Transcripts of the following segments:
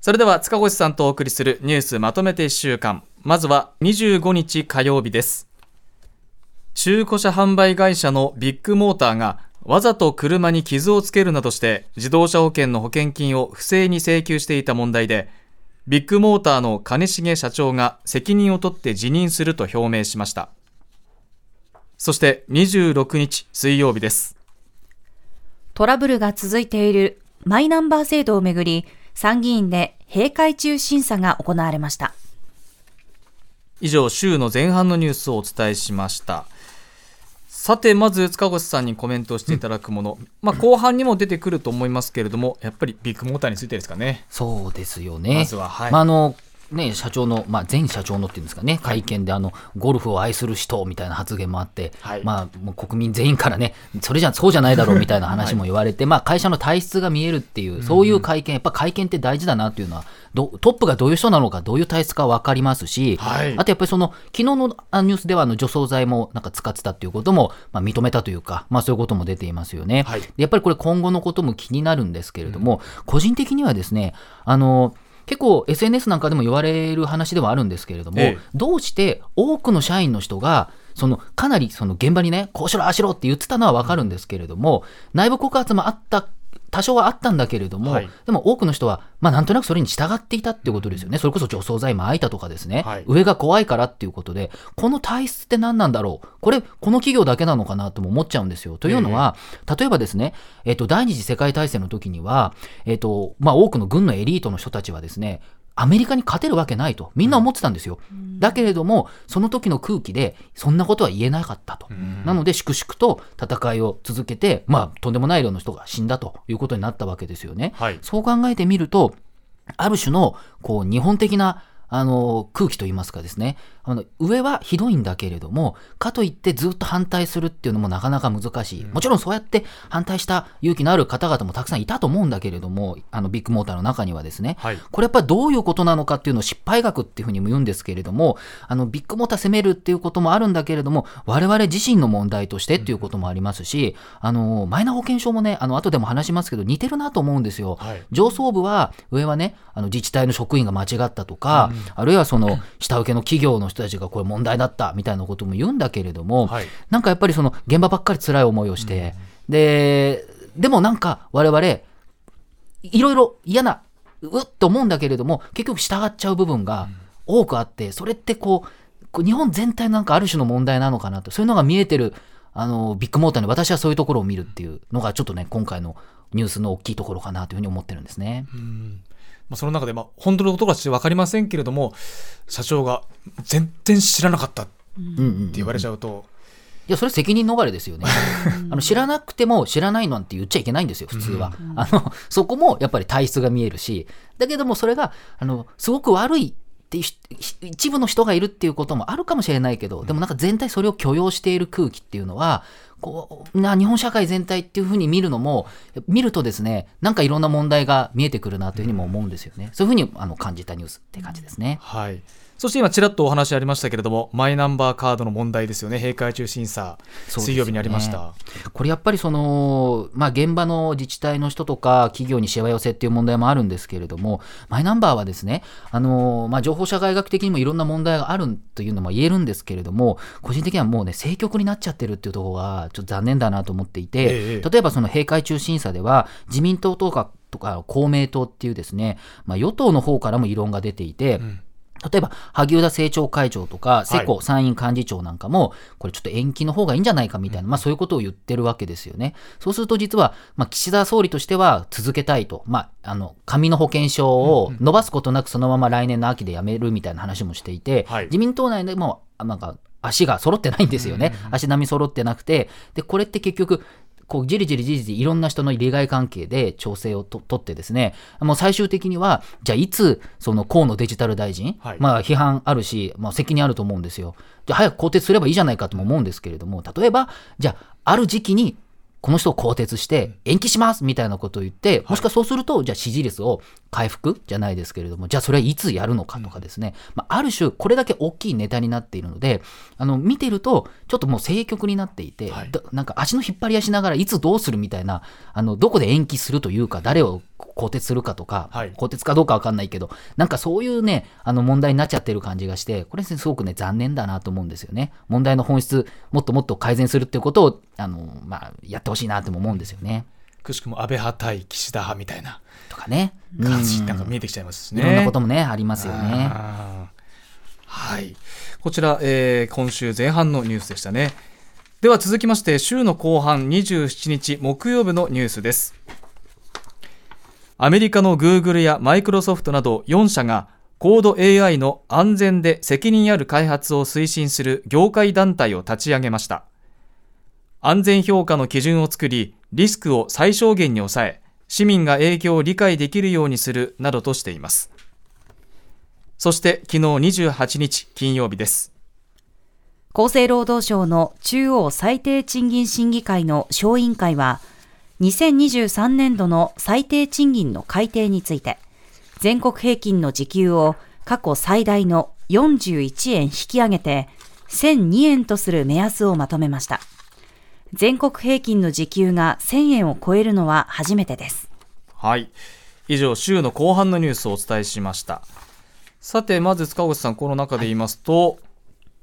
それでは塚越さんとお送りするニュースまとめて1週間。まずは25日火曜日です。中古車販売会社のビッグモーターがわざと車に傷をつけるなどして自動車保険の保険金を不正に請求していた問題でビッグモーターの兼重社長が責任を取って辞任すると表明しました。そして26日水曜日です。トラブルが続いているマイナンバー制度をめぐり参議院で閉会中審査が行われました。以上週の前半のニュースをお伝えしました。さてまず塚越さんにコメントしていただくもの、うん、まあ、後半にも出てくると思いますけれどもやっぱりビッグモーターについてですかね。そうですよね。まずは、はい、まあ、あのね、社長の、まあ、前社長のっていうんですかね、会見であのゴルフを愛する人みたいな発言もあって、はい、まあ、もう国民全員からね、それじゃそうじゃないだろうみたいな話も言われて、はい、まあ、会社の体質が見えるっていう、そういう会見、やっぱ会見って大事だなっていうのは、トップがどういう人なのか、どういう体質か分かりますし、はい、あとやっぱりその昨日のニュースではあの除草剤もなんか使ってたっていうことも、まあ、認めたというか、まあ、そういうことも出ていますよね。やっぱりこれ、今後のことも気になるんですけれども、うん、個人的にはですね、あの結構 SNS なんかでも言われる話ではあるんですけれども、ええ、どうして多くの社員の人がそのかなりその現場にねこうしろああしろって言ってたのは分かるんですけれども内部告発もあった多少はあったんだけれども、はい、でも多くの人は、まあ、なんとなくそれに従っていたっていうことですよね、それこそ除草剤撒いたとかですね、はい、上が怖いからっていうことで、この体質って何なんだろう、これ、この企業だけなのかなとも思っちゃうんですよ。というのは、えー、例えばですね、えーと、第二次世界大戦の時には、えーとまあ、多くの軍のエリートの人たちはですね、アメリカに勝てるわけないとみんな思ってたんですよ、うん、だけれどもその時の空気でそんなことは言えなかったと、うん、なので粛々と戦いを続けて、まあ、とんでもない量の人が死んだということになったわけですよね、はい、そう考えてみるとある種のこう日本的なあの空気といいますかですねあの上はひどいんだけれどもかといってずっと反対するっていうのもなかなか難しい、もちろんそうやって反対した勇気のある方々もたくさんいたと思うんだけれどもあのビッグモーターの中にはですね、はい、これやっぱりどういうことなのかっていうのを失敗学っていうふうにも言うんですけれどもあのビッグモーター責めるっていうこともあるんだけれども我々自身の問題としてっていうこともありますし、あのマイナ保険証もねあの後でも話しますけど似てるなと思うんですよ、はい、上層部は上はねあの自治体の職員が間違ったとか、うん、あるいはその下請けの企業の人たちがこれ問題だったみたいなことも言うんだけれども、はい、なんかやっぱりその現場ばっかり辛い思いをして、うん、ででもなんか我々いろいろ嫌なうっと思うんだけれども結局従っちゃう部分が多くあってそれってこう日本全体のなんかある種の問題なのかなと。そういうのが見えてるあのビッグモーターに私はそういうところを見るっていうのがちょっとね今回のニュースの大きいところかなというふうに思ってるんですね。うんまあ、その中で、まあ、本当のことかち分かりませんけれども社長が全然知らなかったって言われちゃうと。いやそれ責任逃れですよね。あの知らなくても知らないなんて言っちゃいけないんですよ普通は、うん、あのそこもやっぱり体質が見えるし。だけどもそれがあのすごく悪いって一部の人がいるっていうこともあるかもしれないけどでもなんか全体それを許容している空気っていうのはこうな日本社会全体っていうふうに見るのも見るとですねなんかいろんな問題が見えてくるなというふうにも思うんですよね。そういうふうにあの感じたニュースって感じですね。はい。そして今ちらっとお話ありましたけれどもマイナンバーカードの問題ですよね。閉会中審査、水曜日にありました、これやっぱりその、まあ、現場の自治体の人とか企業にしわ寄せっていう問題もあるんですけれどもマイナンバーはですねあの、まあ、情報社会学的にもいろんな問題があるというのも言えるんですけれども個人的にはもうね政局になっちゃってるっていうところがちょっと残念だなと思っていて、ええ、例えばその閉会中審査では自民党とかとか公明党っていうですね、まあ、与党の方からも異論が出ていて、うん例えば、萩生田政調会長とか、世耕参院幹事長なんかも、これちょっと延期の方がいいんじゃないかみたいな、まあそういうことを言ってるわけですよね。そうすると実は、まあ岸田総理としては続けたいと、まあ、あの、紙の保険証を伸ばすことなくそのまま来年の秋でやめるみたいな話もしていて、自民党内でも、なんか、足が揃ってないんですよね。足並み揃ってなくて、で、これって結局、こうじりじりじりじりいろんな人の利害関係で調整をとってですね、もう最終的には、じゃあいつ、その河野デジタル大臣、はい、まあ批判あるし、まあ責任あると思うんですよ。じゃあ早く更迭すればいいじゃないかとも思うんですけれども、例えば、じゃあある時期にこの人を更迭して延期しますみたいなことを言って、もしくはそうすると、じゃあ支持率を回復じゃないですけれども、じゃあそれはいつやるのかとかですね、まあ、ある種、これだけ大きいネタになっているので、あの見てると、ちょっともう政局になっていて、はい、なんか足の引っ張り合いしながらいつどうするみたいな、あのどこで延期するというか、誰を更迭するかとか、はい、更迭かどうか分かんないけど、なんかそういうね、あの問題になっちゃってる感じがして、これ、すごくね、残念だなと思うんですよね。問題の本質、もっともっと改善するっていうことを、あのまあ、やってほしいなとも思うんですよね。くしくも安倍派対岸田派みたいな。とかね。感じなんか見えてきちゃいますしね。いろんなこともね、ありますよね。はい。こちら、えー、今週前半のニュースでしたね。では続きまして週の後半27日木曜日のニュースですアメリカのグーグルやマイクロソフトなど4社がコード AI の安全で責任ある開発を推進する業界団体を立ち上げました。安全評価の基準を作りリスクを最小限に抑え市民が影響を理解できるようにするなどとしています。そして昨日28日金曜日です。厚生労働省の中央最低賃金審議会の小委員会は、2023年度の最低賃金の改定について、全国平均の時給を過去最大の41円引き上げて、1002円とする目安をまとめました。全国平均の時給が1000円を超えるのは初めてです。はい。以上、週の後半のニュースをお伝えしました。さて、まず塚越さん、この中で言いますと、はい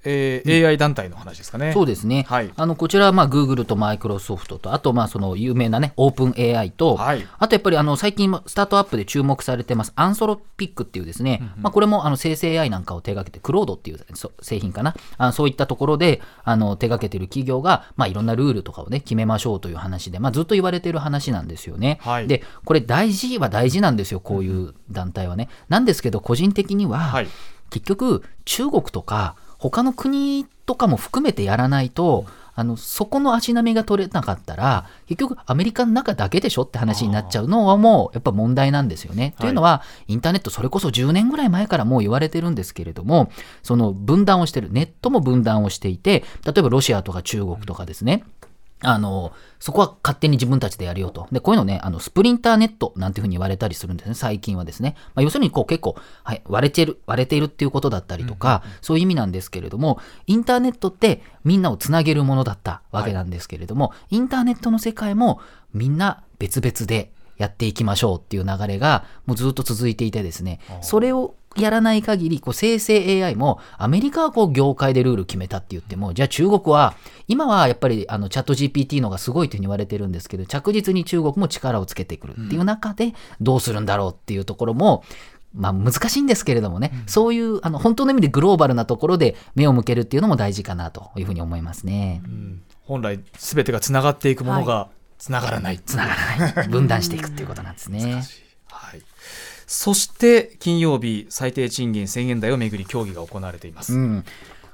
えー、AI 団体の話ですかね。そうですね。はい、あのこちらはまあ Google とマイクロソフトと、あとまあその有名なね、オープン AI と、はい、あとやっぱりあの最近スタートアップで注目されてます、アンソロピックっていうですね、うんうん、まあこれもあの生成 AI なんかを手掛けて、クロードっていう製品かな、あそういったところであの手掛けてる企業が、まあいろんなルールとかをね、決めましょうという話で、まあずっと言われてる話なんですよね。はい、で、これ大事は大事なんですよ、こういう団体はね。なんですけど、個人的には、はい、結局中国とか、他の国とかも含めてやらないと、あのそこの足並みが取れなかったら結局アメリカの中だけでしょって話になっちゃうのはもうやっぱ問題なんですよね。というのはインターネットそれこそ10年ぐらい前からもう言われてるんですけれどもその分断をしてるネットも分断をしていて例えばロシアとか中国とかですね、あの、そこは勝手に自分たちでやるよと。で、こういうのね、あの、スプリンターネットなんていうふうに言われたりするんですね、最近はですね。まあ、要するに、こう結構、はい、割れてる、割れているっていうことだったりとか、うんうん、そういう意味なんですけれども、インターネットってみんなをつなげるものだったわけなんですけれども、はい、インターネットの世界もみんな別々でやっていきましょうっていう流れが、もうずっと続いていてですね、それをやらない限り、こう生成 AI も、アメリカはこう業界でルール決めたって言っても、じゃあ中国は、今はやっぱりあのチャット GPT のがすごいというふうに言われてるんですけど、着実に中国も力をつけてくるっていう中で、どうするんだろうっていうところも、まあ難しいんですけれどもね、うん、そういうあの本当の意味でグローバルなところで目を向けるっていうのも大事かなというふうに思いますね。うん、本来すべてがつながっていくものがつながらない、つながらない。分断していくっていうことなんですね。そして金曜日、最低賃金1000円台をめぐり協議が行われています。うん、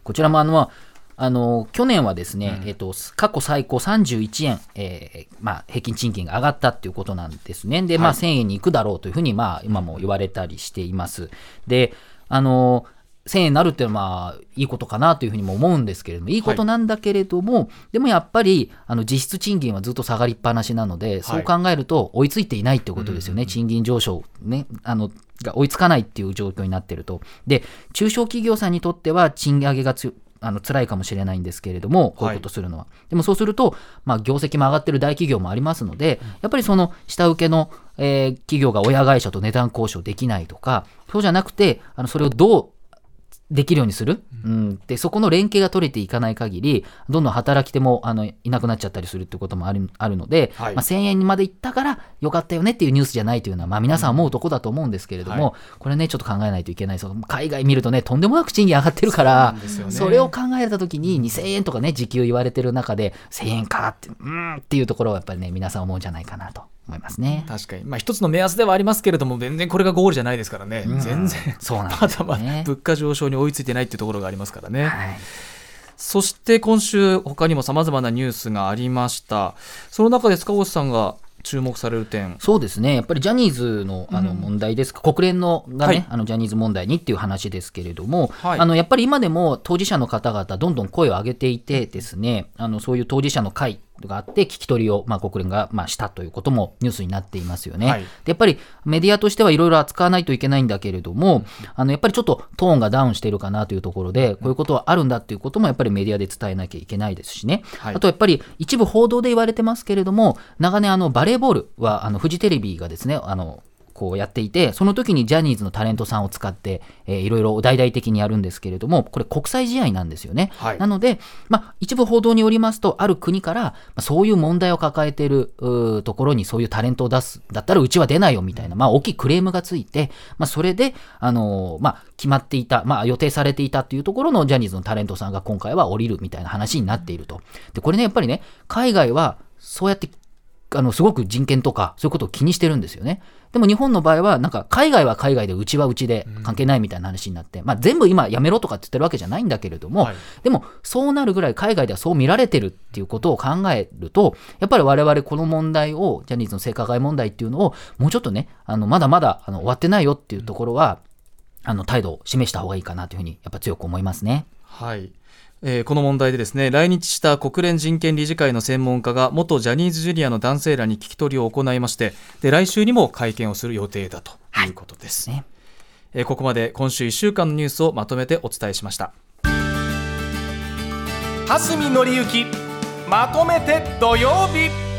こちらもあのあの去年はですね、うん、えっと、過去最高31円、えーまあ、平均賃金が上がったっていうことなんですね。で、まあ、1000円に行くだろうというふうに、まあ、今も言われたりしています。で、あの1000円になるっていうのはまあいいことかなというふうにも思うんですけれどもい。いことなんだけれども、はい、でもやっぱりあの実質賃金はずっと下がりっぱなしなので、はい、そう考えると追いついていないってことですよね、賃金上昇、ね、あのが追いつかないっていう状況になってると。で中小企業さんにとっては賃上げがつあの辛いかもしれないんですけれども、こういうことするのは。はい、でもそうすると、まあ、業績も上がってる大企業もありますので、やっぱりその下請けの、えー、企業が親会社と値段交渉できないとか、そうじゃなくて、あのそれをどうできるようにする、うん、でそこの連携が取れていかない限りどんどん働き手もあのいなくなっちゃったりするってこともあるあるので、はい、まあ、1000円にまでいったからよかったよねっていうニュースじゃないというのは、まあ、皆さん思うとこだと思うんですけれども、はい、これねちょっと考えないといけない。海外見るとねとんでもなく賃金上がってるからそ、ね,、れを考えた時に2000円とかね時給言われてる中で1000円かってうんっていうところはやっぱりね皆さん思うんじゃないかなと。思いますね。確かに、まあ、一つの目安ではありますけれども、全然これがゴールじゃないですからね、うん、全然、そうなんまだまだ物価上昇に追いついてないっていうところがありますからね。はい。そして今週、他にもさまざまなニュースがありました。その中で塚越さんが注目される点。そうですね、やっぱりジャニーズのあの問題ですか、うん、国連のがね、はい、あのジャニーズ問題にっていう話ですけれども、はい、あのやっぱり今でも当事者の方々、どんどん声を上げていて、ですねあのそういう当事者の会があって、聞き取りを、まあ、国連が、まあ、したということもニュースになっていますよね。はい、でやっぱりメディアとしてはいろいろ扱わないといけないんだけれども、あのやっぱりちょっとトーンがダウンしているかなというところで、こういうことはあるんだっていうこともやっぱりメディアで伝えなきゃいけないですしね、はい、あとやっぱり一部報道で言われてますけれども、長年あのバレーボールはあのフジテレビがですね、あのこうやっていて、その時にジャニーズのタレントさんを使って、えー、いろいろ大々的にやるんですけれども、これ国際試合なんですよね。はい、なので、まあ、一部報道によりますと、ある国から、まあ、そういう問題を抱えているところにそういうタレントを出す、だったらうちは出ないよみたいな、まあ、大きいクレームがついて、まあ、それで、あのー、まあ、決まっていた、まあ、予定されていたっていうところのジャニーズのタレントさんが今回は降りるみたいな話になっていると。で、これね、やっぱりね、海外はそうやってあの、すごく人権とか、そういうことを気にしてるんですよね。でも日本の場合は、なんか、海外は海外で、うちはうちで関係ないみたいな話になって、まあ、全部今やめろとかって言ってるわけじゃないんだけれども、はい、でも、そうなるぐらい海外ではそう見られてるっていうことを考えると、やっぱり我々この問題を、ジャニーズの性加害問題っていうのを、もうちょっとね、あの、まだまだ、あの、終わってないよっていうところは、あの、態度を示した方がいいかなというふうに、やっぱ強く思いますね。はい。えー、この問題でですね来日した国連人権理事会の専門家が元ジャニーズジュニアの男性らに聞き取りを行いましてで来週にも会見をする予定だということです、はい。ね、えー、ここまで今週1週間のニュースをまとめてお伝えしました。蓮見紀之まとめて土曜日